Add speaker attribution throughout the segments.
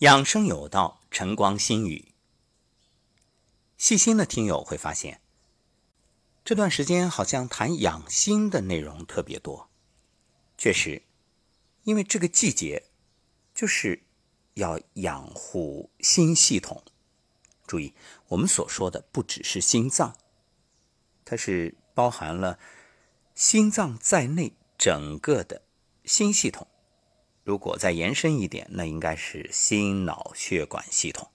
Speaker 1: 养生有道，晨光心语。细心的听友会发现，这段时间好像谈养心的内容特别多。确实，因为这个季节就是要养护心系统。注意，我们所说的不只是心脏，它是包含了心脏在内整个的心系统。如果再延伸一点，那应该是心脑血管系统，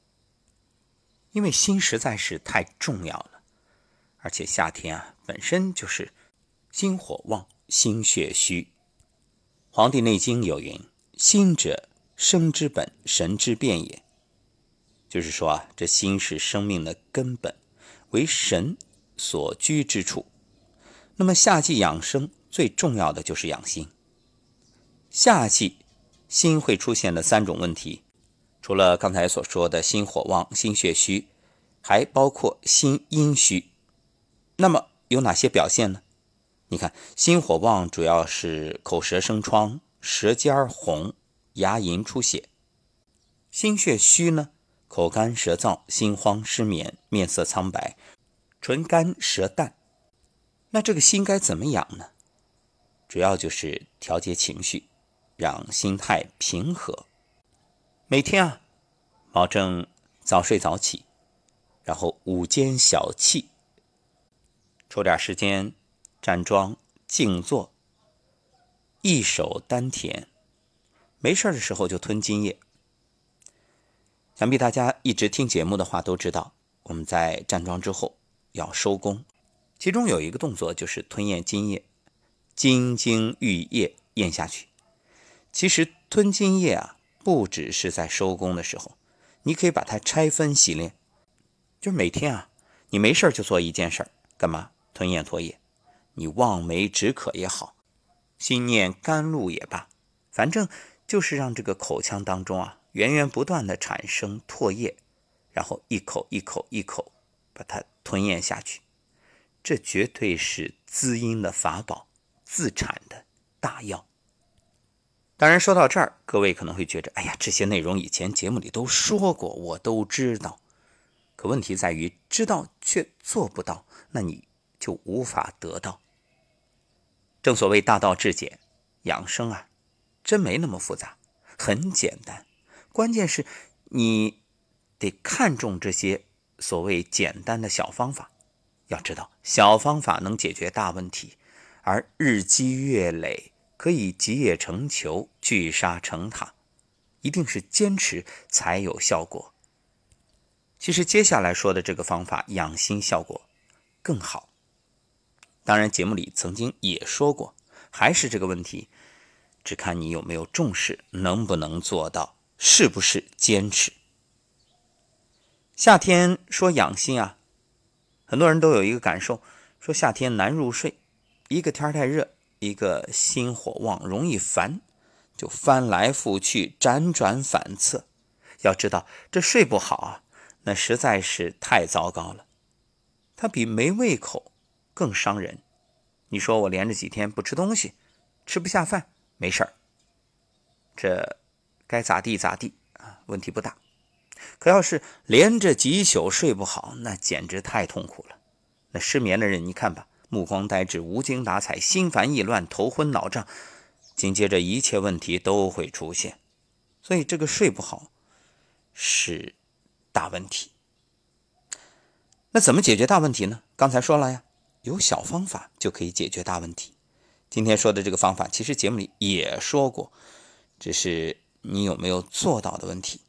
Speaker 1: 因为心实在是太重要了，而且夏天啊本身就是心火旺、心血虚。《黄帝内经》有云：“心者，生之本，神之变也。”就是说啊，这心是生命的根本，为神所居之处。那么夏季养生最重要的就是养心。夏季。心会出现的三种问题，除了刚才所说的心火旺、心血虚，还包括心阴虚。那么有哪些表现呢？你看，心火旺主要是口舌生疮、舌尖红、牙龈出血；心血虚呢，口干舌燥、心慌失眠、面色苍白、唇干舌淡。那这个心该怎么养呢？主要就是调节情绪。让心态平和，每天啊，保证早睡早起，然后午间小憩，抽点时间站桩静坐，一手丹田，没事的时候就吞津液。想必大家一直听节目的话都知道，我们在站桩之后要收功，其中有一个动作就是吞咽津液，津津玉液咽下去。其实吞津液啊，不只是在收工的时候，你可以把它拆分洗练。就是每天啊，你没事就做一件事干嘛？吞咽唾液。你望梅止渴也好，心念甘露也罢，反正就是让这个口腔当中啊，源源不断的产生唾液，然后一口一口一口把它吞咽下去。这绝对是滋阴的法宝，自产的大药。当然，说到这儿，各位可能会觉得，哎呀，这些内容以前节目里都说过，我都知道。可问题在于，知道却做不到，那你就无法得到。正所谓大道至简，养生啊，真没那么复杂，很简单。关键是你得看重这些所谓简单的小方法。要知道，小方法能解决大问题，而日积月累。可以集腋成裘，聚沙成塔，一定是坚持才有效果。其实接下来说的这个方法养心效果更好。当然，节目里曾经也说过，还是这个问题，只看你有没有重视，能不能做到，是不是坚持。夏天说养心啊，很多人都有一个感受，说夏天难入睡，一个天太热。一个心火旺，容易烦，就翻来覆去，辗转反侧。要知道，这睡不好啊，那实在是太糟糕了。它比没胃口更伤人。你说我连着几天不吃东西，吃不下饭，没事儿，这该咋地咋地啊，问题不大。可要是连着几宿睡不好，那简直太痛苦了。那失眠的人，你看吧。目光呆滞、无精打采、心烦意乱、头昏脑胀，紧接着一切问题都会出现。所以这个睡不好是大问题。那怎么解决大问题呢？刚才说了呀，有小方法就可以解决大问题。今天说的这个方法，其实节目里也说过，只是你有没有做到的问题。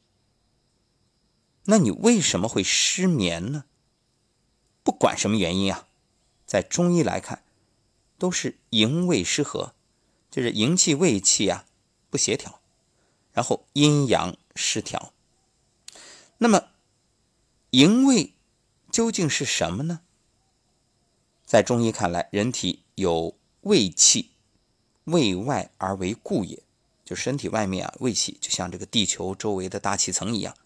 Speaker 1: 那你为什么会失眠呢？不管什么原因啊。在中医来看，都是营卫失和，就是营气、卫气啊不协调，然后阴阳失调。那么，营卫究竟是什么呢？在中医看来，人体有胃气，胃外而为固也，就身体外面啊，胃气就像这个地球周围的大气层一样，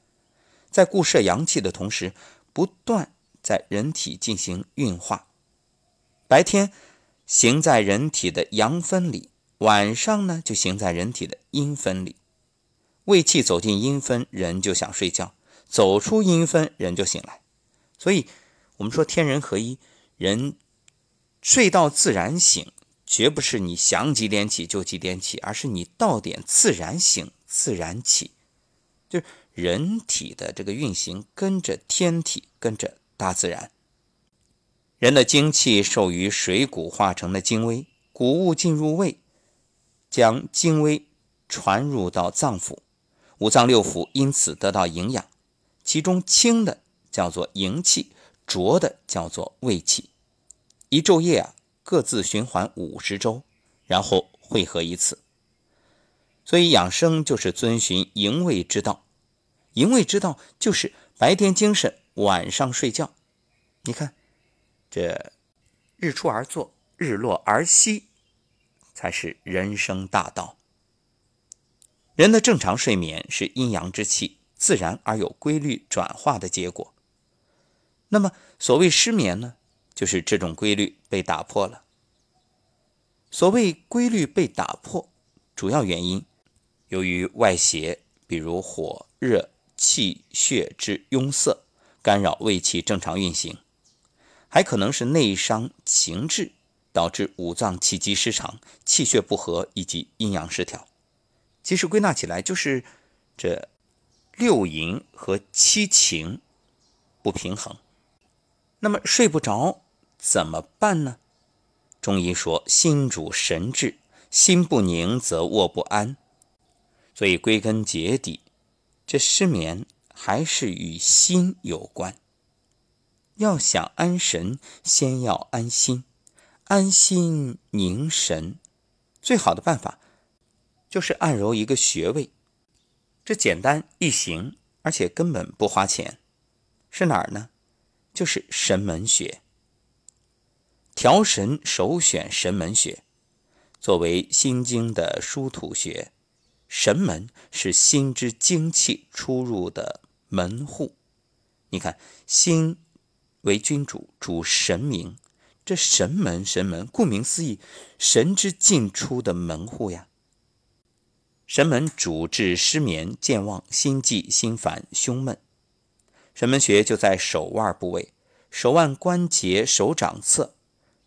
Speaker 1: 在固摄阳气的同时，不断在人体进行运化。白天行在人体的阳分里，晚上呢就行在人体的阴分里。胃气走进阴分，人就想睡觉；走出阴分，人就醒来。所以，我们说天人合一，人睡到自然醒，绝不是你想几点起就几点起，而是你到点自然醒、自然起。就是人体的这个运行跟着天体，跟着大自然。人的精气受于水谷化成的精微，谷物进入胃，将精微传入到脏腑。五脏六腑因此得到营养，其中轻的叫做营气，浊的叫做胃气。一昼夜啊，各自循环五十周，然后汇合一次。所以养生就是遵循营卫之道，营卫之道就是白天精神，晚上睡觉。你看，这日出而作，日落而息，才是人生大道。人的正常睡眠是阴阳之气自然而有规律转化的结果。那么，所谓失眠呢，就是这种规律被打破了。所谓规律被打破，主要原因由于外邪，比如火、热、气、血之壅塞，干扰胃气正常运行；还可能是内伤情志，导致五脏气机失常、气血不和以及阴阳失调。其实归纳起来就是这六淫和七情不平衡。那么睡不着怎么办呢？中医说心主神志，心不宁则卧不安。所以归根结底，这失眠还是与心有关。要想安神，先要安心，安心凝神，最好的办法。就是按揉一个穴位，这简单易行，而且根本不花钱，是哪儿呢？就是神门穴。调神首选神门穴，作为心经的疏土穴，神门是心之精气出入的门户。你看，心为君主，主神明，这神门神门，顾名思义，神之进出的门户呀。神门主治失眠、健忘、心悸、心烦、胸闷。神门穴就在手腕部位，手腕关节手掌侧、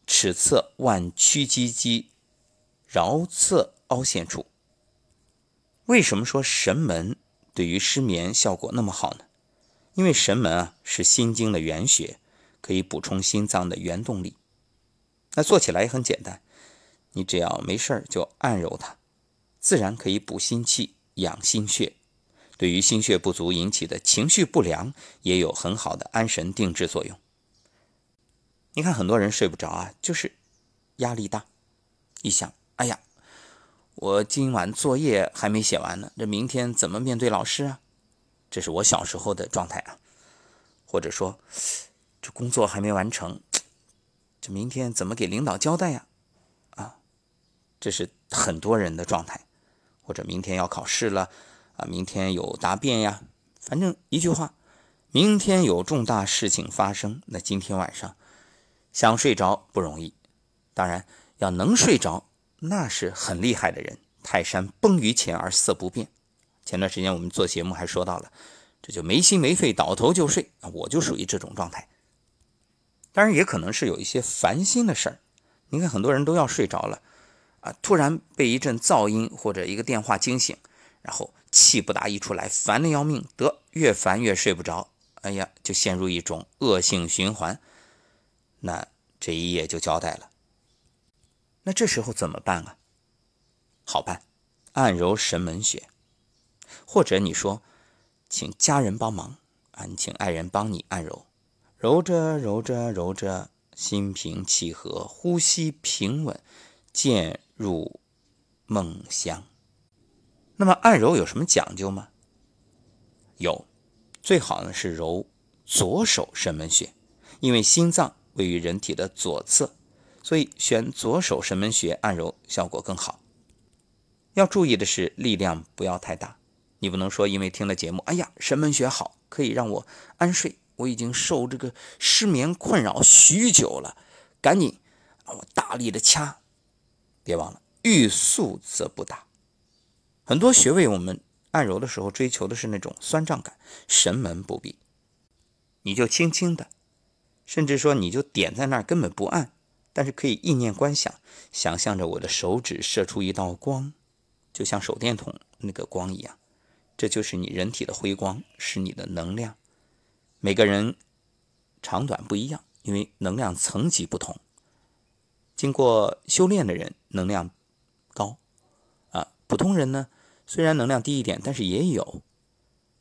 Speaker 1: 尺侧腕屈肌肌桡侧凹陷处。为什么说神门对于失眠效果那么好呢？因为神门啊是心经的原穴，可以补充心脏的原动力。那做起来也很简单，你只要没事儿就按揉它。自然可以补心气、养心血，对于心血不足引起的情绪不良也有很好的安神定志作用。你看，很多人睡不着啊，就是压力大。一想，哎呀，我今晚作业还没写完呢，这明天怎么面对老师啊？这是我小时候的状态啊。或者说，这工作还没完成，这明天怎么给领导交代呀？啊，这是很多人的状态。或者明天要考试了，啊，明天有答辩呀，反正一句话，明天有重大事情发生，那今天晚上想睡着不容易。当然要能睡着，那是很厉害的人。泰山崩于前而色不变。前段时间我们做节目还说到了，这就没心没肺，倒头就睡，我就属于这种状态。当然也可能是有一些烦心的事儿，你看很多人都要睡着了。啊！突然被一阵噪音或者一个电话惊醒，然后气不打一处来，烦的要命，得越烦越睡不着。哎呀，就陷入一种恶性循环，那这一夜就交代了。那这时候怎么办啊？好办，按揉神门穴，或者你说，请家人帮忙啊，你请爱人帮你按揉，揉着揉着揉着，心平气和，呼吸平稳，渐。入梦乡。那么按揉有什么讲究吗？有，最好呢是揉左手神门穴，因为心脏位于人体的左侧，所以选左手神门穴按揉效果更好。要注意的是力量不要太大，你不能说因为听了节目，哎呀神门穴好，可以让我安睡，我已经受这个失眠困扰许久了，赶紧我大力的掐。别忘了，欲速则不达。很多穴位我们按揉的时候追求的是那种酸胀感，神门不必，你就轻轻的，甚至说你就点在那儿根本不按，但是可以意念观想，想象着我的手指射出一道光，就像手电筒那个光一样，这就是你人体的辉光，是你的能量。每个人长短不一样，因为能量层级不同。经过修炼的人能量高啊，普通人呢？虽然能量低一点，但是也有，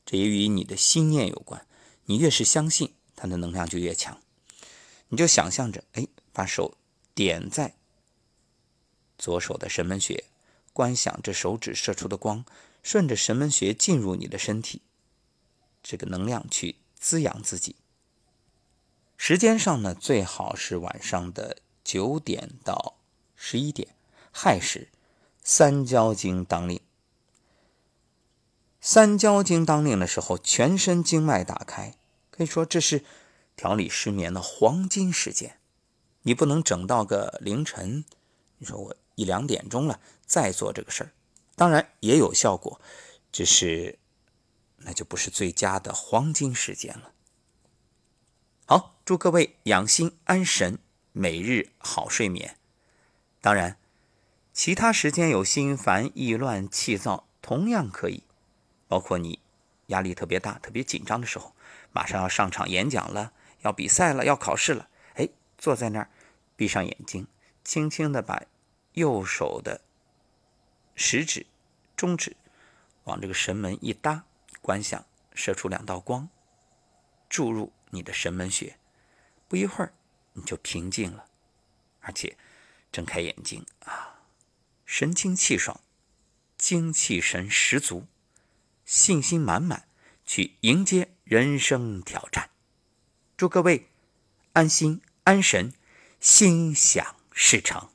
Speaker 1: 这也与你的心念有关。你越是相信，它的能量就越强。你就想象着，哎，把手点在左手的神门穴，观想这手指射出的光，顺着神门穴进入你的身体，这个能量去滋养自己。时间上呢，最好是晚上的九点到十一点，亥时，三焦经当令。三焦经当令的时候，全身经脉打开，可以说这是调理失眠的黄金时间。你不能整到个凌晨，你说我一两点钟了再做这个事儿，当然也有效果，只是那就不是最佳的黄金时间了。好，祝各位养心安神，每日好睡眠。当然，其他时间有心烦意乱、气躁，同样可以。包括你压力特别大、特别紧张的时候，马上要上场演讲了，要比赛了，要考试了，哎，坐在那儿，闭上眼睛，轻轻的把右手的食指、中指往这个神门一搭，观想射出两道光，注入你的神门穴，不一会儿你就平静了，而且睁开眼睛啊，神清气爽，精气神十足。信心满满，去迎接人生挑战。祝各位安心安神，心想事成。